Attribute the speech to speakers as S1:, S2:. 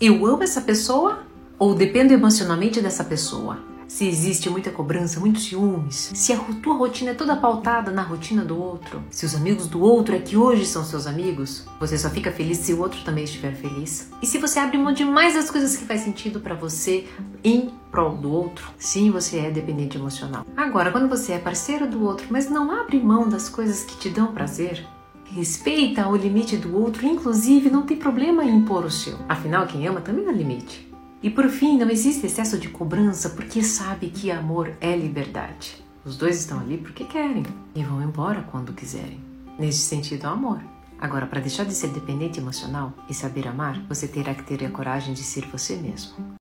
S1: Eu amo essa pessoa ou dependo emocionalmente dessa pessoa? Se existe muita cobrança, muitos ciúmes, se a tua rotina é toda pautada na rotina do outro, se os amigos do outro é que hoje são seus amigos, você só fica feliz se o outro também estiver feliz. E se você abre mão de mais das coisas que faz sentido para você em prol do outro, sim, você é dependente emocional. Agora, quando você é parceiro do outro, mas não abre mão das coisas que te dão prazer, respeita o limite do outro, inclusive não tem problema em impor o seu. Afinal, quem ama também é limite. E por fim, não existe excesso de cobrança porque sabe que amor é liberdade. Os dois estão ali porque querem e vão embora quando quiserem. Nesse sentido, é amor. Agora, para deixar de ser dependente emocional e saber amar, você terá que ter a coragem de ser você mesmo.